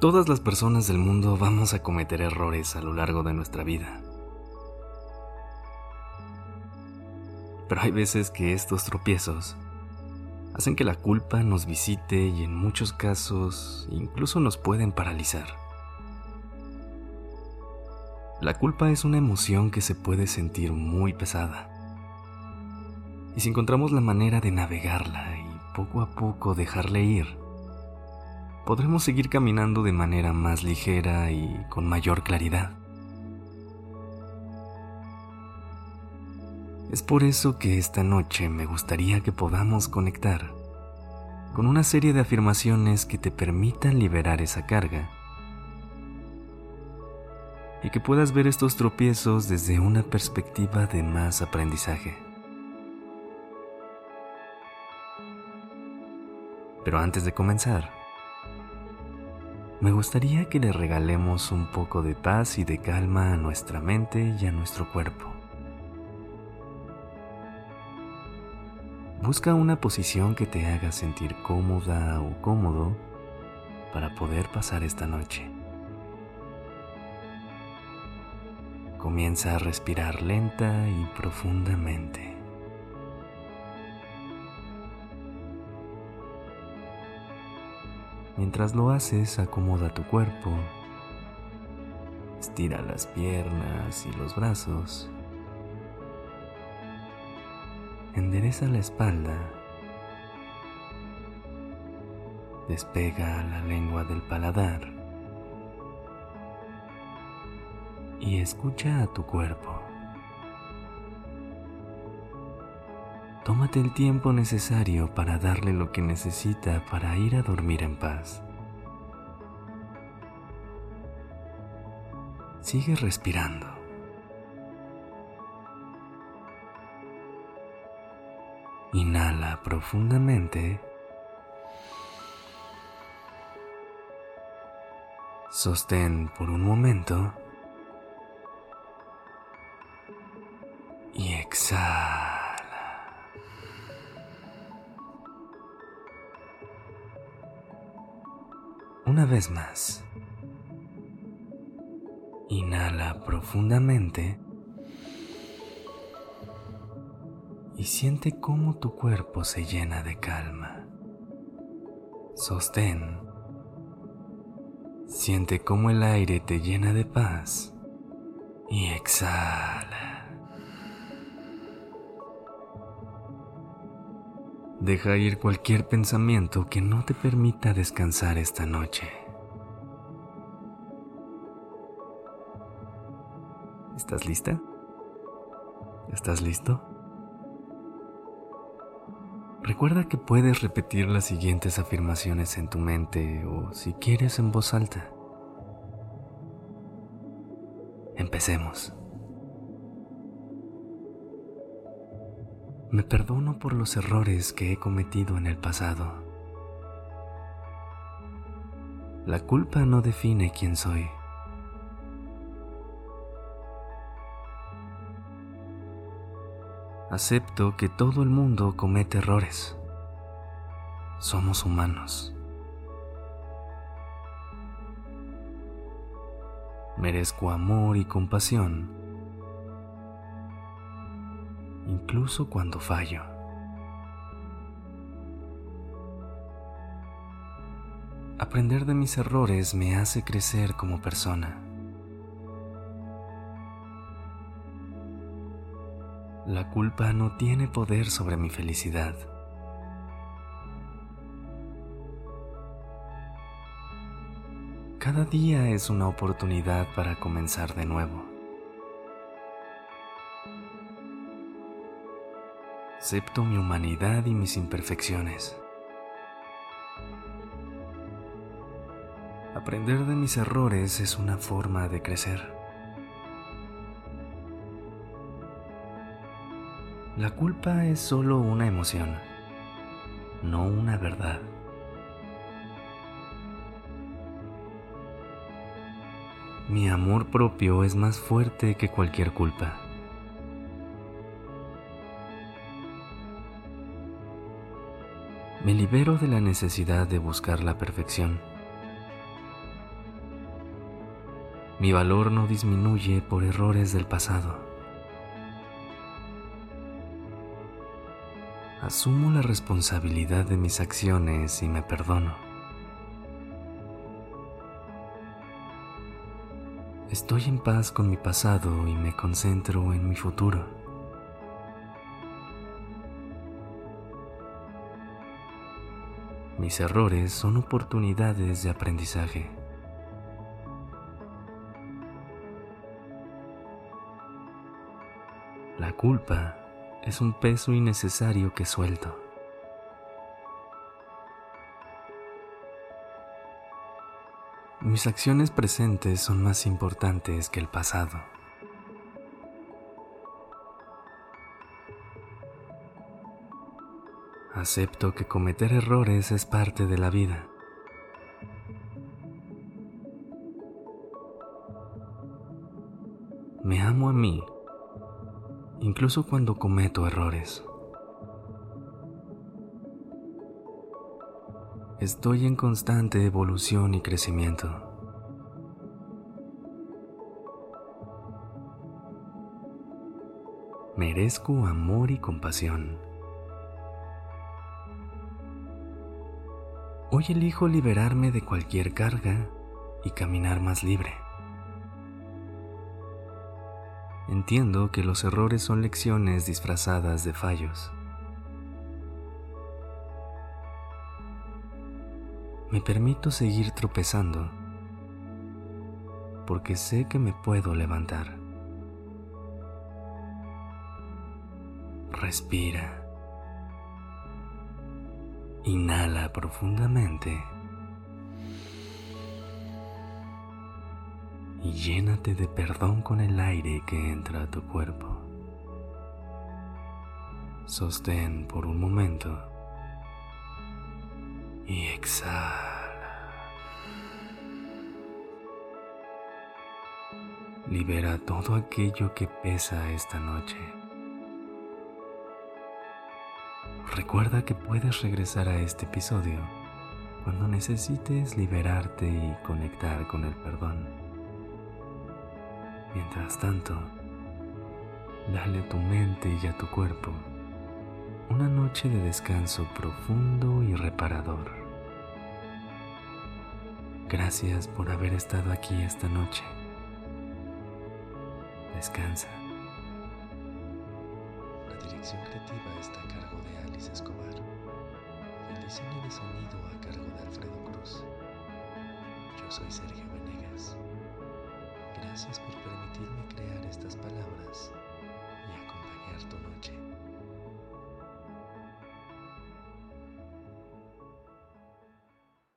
Todas las personas del mundo vamos a cometer errores a lo largo de nuestra vida. Pero hay veces que estos tropiezos hacen que la culpa nos visite y en muchos casos incluso nos pueden paralizar. La culpa es una emoción que se puede sentir muy pesada. Y si encontramos la manera de navegarla y poco a poco dejarle ir, podremos seguir caminando de manera más ligera y con mayor claridad. Es por eso que esta noche me gustaría que podamos conectar con una serie de afirmaciones que te permitan liberar esa carga y que puedas ver estos tropiezos desde una perspectiva de más aprendizaje. Pero antes de comenzar, me gustaría que le regalemos un poco de paz y de calma a nuestra mente y a nuestro cuerpo. Busca una posición que te haga sentir cómoda o cómodo para poder pasar esta noche. Comienza a respirar lenta y profundamente. Mientras lo haces, acomoda tu cuerpo, estira las piernas y los brazos, endereza la espalda, despega la lengua del paladar y escucha a tu cuerpo. Tómate el tiempo necesario para darle lo que necesita para ir a dormir en paz. Sigue respirando. Inhala profundamente. Sostén por un momento. Una vez más. Inhala profundamente y siente cómo tu cuerpo se llena de calma. Sostén. Siente cómo el aire te llena de paz y exhala. Deja ir cualquier pensamiento que no te permita descansar esta noche. ¿Estás lista? ¿Estás listo? Recuerda que puedes repetir las siguientes afirmaciones en tu mente o si quieres en voz alta. Empecemos. Me perdono por los errores que he cometido en el pasado. La culpa no define quién soy. Acepto que todo el mundo comete errores. Somos humanos. Merezco amor y compasión incluso cuando fallo. Aprender de mis errores me hace crecer como persona. La culpa no tiene poder sobre mi felicidad. Cada día es una oportunidad para comenzar de nuevo. Acepto mi humanidad y mis imperfecciones. Aprender de mis errores es una forma de crecer. La culpa es solo una emoción, no una verdad. Mi amor propio es más fuerte que cualquier culpa. Me libero de la necesidad de buscar la perfección. Mi valor no disminuye por errores del pasado. Asumo la responsabilidad de mis acciones y me perdono. Estoy en paz con mi pasado y me concentro en mi futuro. Mis errores son oportunidades de aprendizaje. La culpa es un peso innecesario que suelto. Mis acciones presentes son más importantes que el pasado. Acepto que cometer errores es parte de la vida. Me amo a mí incluso cuando cometo errores. Estoy en constante evolución y crecimiento. Merezco amor y compasión. Hoy elijo liberarme de cualquier carga y caminar más libre. entiendo que los errores son lecciones disfrazadas de fallos. Me permito seguir tropezando porque sé que me puedo levantar. Respira. Inhala profundamente. y llénate de perdón con el aire que entra a tu cuerpo. Sostén por un momento y exhala. Libera todo aquello que pesa esta noche. Recuerda que puedes regresar a este episodio cuando necesites liberarte y conectar con el perdón. Mientras tanto, dale a tu mente y a tu cuerpo una noche de descanso profundo y reparador. Gracias por haber estado aquí esta noche. Descansa. La dirección creativa está a cargo de Escobar. El diseño de sonido a cargo de Alfredo Cruz. Yo soy Sergio Venegas. Gracias por permitirme crear estas palabras y acompañar tu noche.